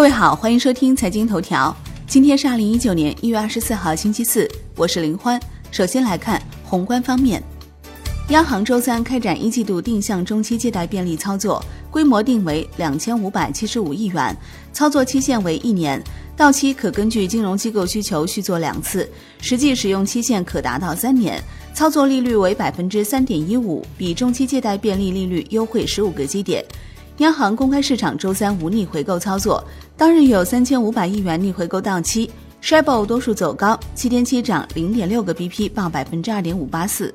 各位好，欢迎收听财经头条。今天是二零一九年一月二十四号，星期四，我是林欢。首先来看宏观方面，央行周三开展一季度定向中期借贷便利操作，规模定为两千五百七十五亿元，操作期限为一年，到期可根据金融机构需求续做两次，实际使用期限可达到三年，操作利率为百分之三点一五，比中期借贷便利利率优惠十五个基点。央行公开市场周三无逆回购操作，当日有三千五百亿元逆回购到期 s h i b o 多数走高，七天期涨零点六个 BP，报百分之二点五八四。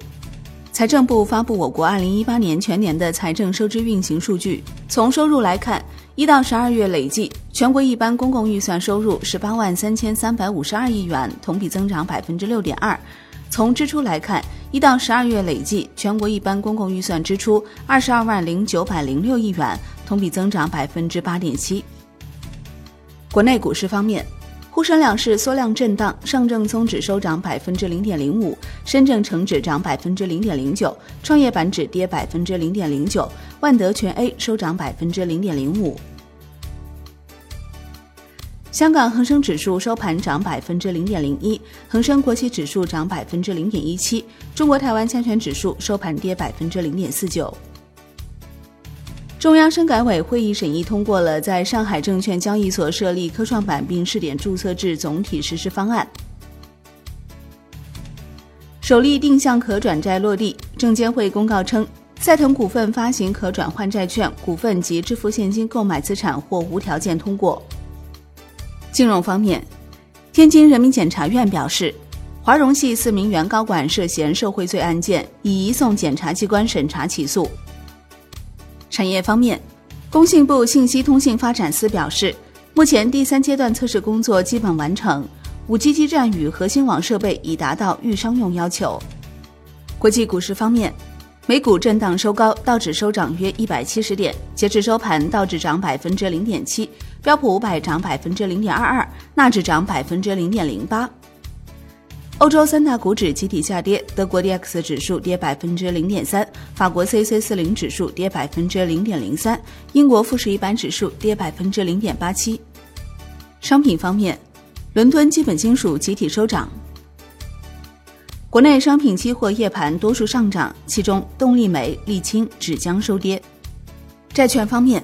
财政部发布我国二零一八年全年的财政收支运行数据。从收入来看，一到十二月累计全国一般公共预算收入十八万三千三百五十二亿元，同比增长百分之六点二。从支出来看，一到十二月累计全国一般公共预算支出二十二万零九百零六亿元，同比增长百分之八点七。国内股市方面，沪深两市缩量震荡，上证综指收涨百分之零点零五，深证成指涨百分之零点零九，创业板指跌百分之零点零九，万德全 A 收涨百分之零点零五。香港恒生指数收盘涨百分之零点零一，恒生国企指数涨百分之零点一七，中国台湾加权指数收盘跌百分之零点四九。中央深改委会议审议通过了在上海证券交易所设立科创板并试点注册制总体实施方案。首例定向可转债落地，证监会公告称，赛腾股份发行可转换债券、股份及支付现金购买资产或无条件通过。金融方面，天津人民检察院表示，华融系四名原高管涉嫌受贿罪案件已移送检察机关审查起诉。产业方面，工信部信息通信发展司表示，目前第三阶段测试工作基本完成，5G 基站与核心网设备已达到预商用要求。国际股市方面。美股震荡收高，道指收涨约一百七十点，截至收盘，道指涨百分之零点七，标普五百涨百分之零点二二，纳指涨百分之零点零八。欧洲三大股指集体下跌，德国 D X 指数跌百分之零点三，法国 C C 四零指数跌百分之零点零三，英国富时一百指数跌百分之零点八七。商品方面，伦敦基本金属集体收涨。国内商品期货夜盘多数上涨，其中动力煤、沥青、纸浆收跌。债券方面，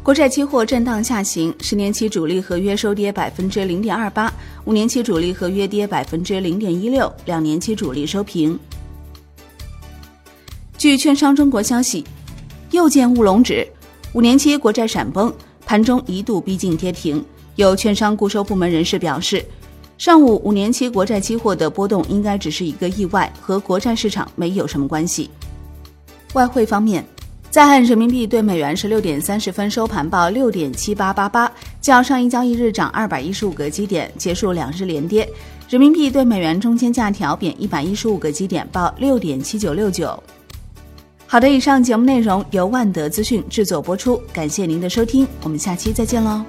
国债期货震荡下行，十年期主力合约收跌百分之零点二八，五年期主力合约跌百分之零点一六，两年期主力收平。据券商中国消息，又见乌龙指，五年期国债闪崩，盘中一度逼近跌停。有券商固收部门人士表示。上午五年期国债期货的波动应该只是一个意外，和国债市场没有什么关系。外汇方面，在岸人民币对美元十六点三十分收盘报六点七八八八，较上一交易日涨二百一十五个基点，结束两日连跌。人民币对美元中间价调贬一百一十五个基点，报六点七九六九。好的，以上节目内容由万德资讯制作播出，感谢您的收听，我们下期再见喽。